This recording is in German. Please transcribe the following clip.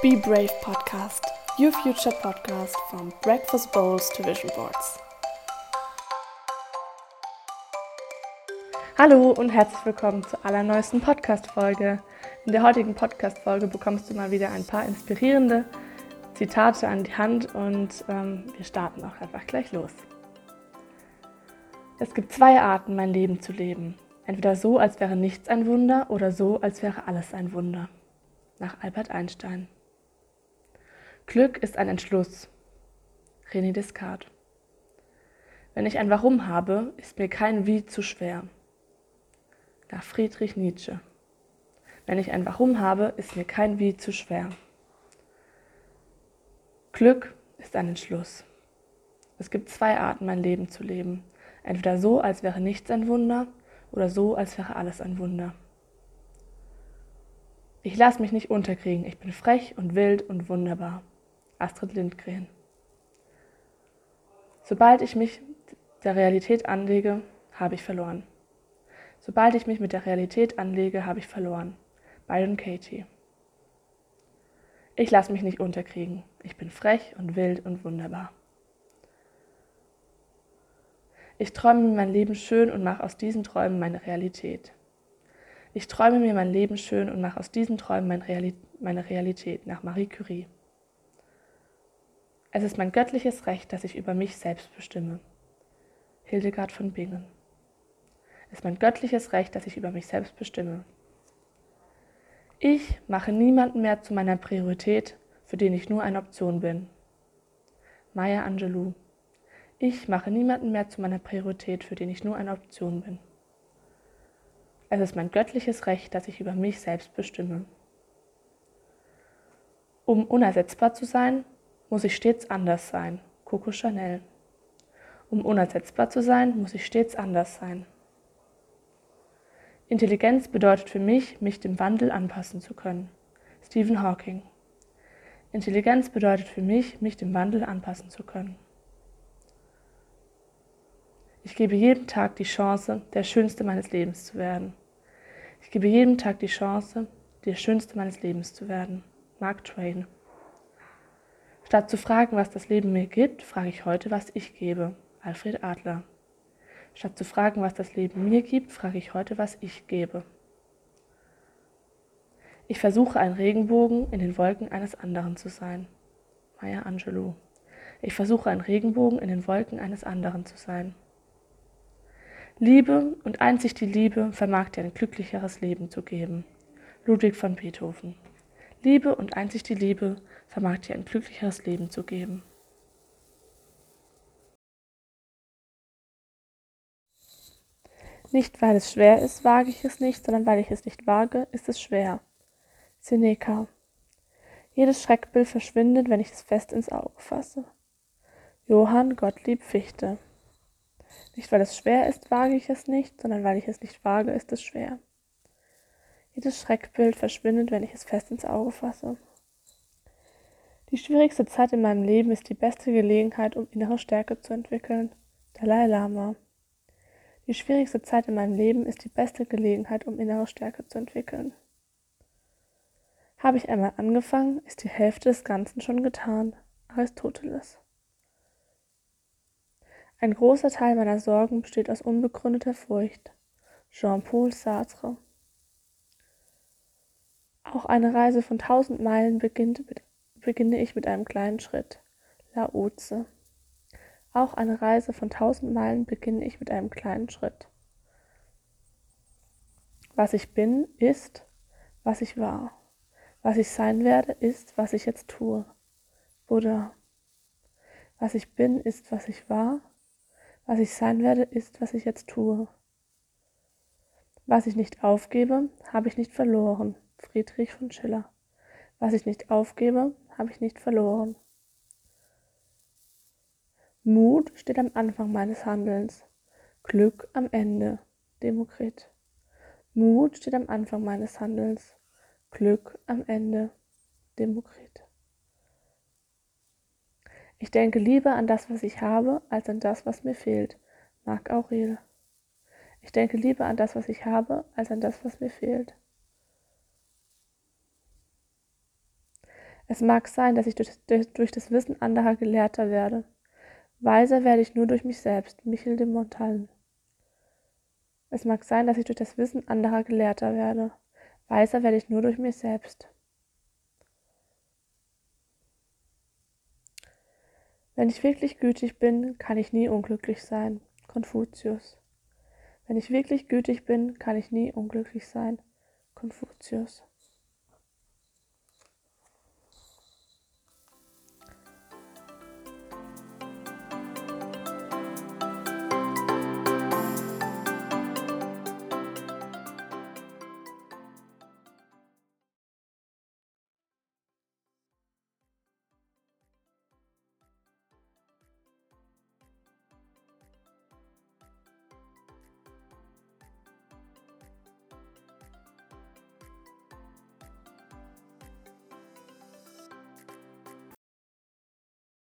Be Brave Podcast, your future podcast from breakfast bowls to vision boards. Hallo und herzlich willkommen zur allerneuesten Podcast-Folge. In der heutigen Podcast-Folge bekommst du mal wieder ein paar inspirierende Zitate an die Hand und ähm, wir starten auch einfach gleich los. Es gibt zwei Arten, mein Leben zu leben. Entweder so, als wäre nichts ein Wunder oder so, als wäre alles ein Wunder. Nach Albert Einstein. Glück ist ein Entschluss. René Descartes. Wenn ich ein Warum habe, ist mir kein Wie zu schwer. Nach Friedrich Nietzsche. Wenn ich ein Warum habe, ist mir kein Wie zu schwer. Glück ist ein Entschluss. Es gibt zwei Arten, mein Leben zu leben. Entweder so, als wäre nichts ein Wunder, oder so, als wäre alles ein Wunder. Ich lasse mich nicht unterkriegen, ich bin frech und wild und wunderbar. Astrid Lindgren. Sobald ich mich der Realität anlege, habe ich verloren. Sobald ich mich mit der Realität anlege, habe ich verloren. Byron Katie. Ich lasse mich nicht unterkriegen. Ich bin frech und wild und wunderbar. Ich träume mir mein Leben schön und mache aus diesen Träumen meine Realität. Ich träume mir mein Leben schön und mache aus diesen Träumen meine Realität nach Marie Curie. Es ist mein göttliches Recht, dass ich über mich selbst bestimme. Hildegard von Bingen. Es ist mein göttliches Recht, dass ich über mich selbst bestimme. Ich mache niemanden mehr zu meiner Priorität, für den ich nur eine Option bin. Maya Angelou. Ich mache niemanden mehr zu meiner Priorität, für den ich nur eine Option bin. Es ist mein göttliches Recht, dass ich über mich selbst bestimme. Um unersetzbar zu sein, muss ich stets anders sein. Coco Chanel. Um unersetzbar zu sein, muss ich stets anders sein. Intelligenz bedeutet für mich, mich dem Wandel anpassen zu können. Stephen Hawking. Intelligenz bedeutet für mich, mich dem Wandel anpassen zu können. Ich gebe jedem Tag die Chance, der Schönste meines Lebens zu werden. Ich gebe jedem Tag die Chance, der Schönste meines Lebens zu werden. Mark Twain. Statt zu fragen, was das Leben mir gibt, frage ich heute, was ich gebe. Alfred Adler. Statt zu fragen, was das Leben mir gibt, frage ich heute, was ich gebe. Ich versuche ein Regenbogen in den Wolken eines anderen zu sein. Maya Angelou. Ich versuche ein Regenbogen in den Wolken eines anderen zu sein. Liebe und einzig die Liebe vermag dir ein glücklicheres Leben zu geben. Ludwig von Beethoven. Liebe und einzig die Liebe vermag dir ein glücklicheres Leben zu geben. Nicht weil es schwer ist, wage ich es nicht, sondern weil ich es nicht wage, ist es schwer. Seneca. Jedes Schreckbild verschwindet, wenn ich es fest ins Auge fasse. Johann Gottlieb Fichte. Nicht weil es schwer ist, wage ich es nicht, sondern weil ich es nicht wage, ist es schwer. Jedes Schreckbild verschwindet, wenn ich es fest ins Auge fasse. Die schwierigste Zeit in meinem Leben ist die beste Gelegenheit, um innere Stärke zu entwickeln. Dalai Lama. Die schwierigste Zeit in meinem Leben ist die beste Gelegenheit, um innere Stärke zu entwickeln. Habe ich einmal angefangen, ist die Hälfte des Ganzen schon getan. Aristoteles. Ein großer Teil meiner Sorgen besteht aus unbegründeter Furcht. Jean-Paul Sartre. Auch eine Reise von tausend Meilen beginnt mit, beginne ich mit einem kleinen Schritt. Laoze. Auch eine Reise von tausend Meilen beginne ich mit einem kleinen Schritt. Was ich bin, ist, was ich war. Was ich sein werde, ist, was ich jetzt tue. Buddha. Was ich bin, ist, was ich war. Was ich sein werde, ist, was ich jetzt tue. Was ich nicht aufgebe, habe ich nicht verloren. Friedrich von Schiller. Was ich nicht aufgebe, habe ich nicht verloren. Mut steht am Anfang meines Handelns, Glück am Ende. Demokrit. Mut steht am Anfang meines Handelns, Glück am Ende. Demokrit. Ich denke lieber an das, was ich habe, als an das, was mir fehlt. Marc Aurel. Ich denke lieber an das, was ich habe, als an das, was mir fehlt. Es mag sein, dass ich durch, durch das Wissen anderer gelehrter werde. Weiser werde ich nur durch mich selbst. Michel de Montaigne. Es mag sein, dass ich durch das Wissen anderer gelehrter werde. Weiser werde ich nur durch mich selbst. Wenn ich wirklich gütig bin, kann ich nie unglücklich sein. Konfuzius. Wenn ich wirklich gütig bin, kann ich nie unglücklich sein. Konfuzius.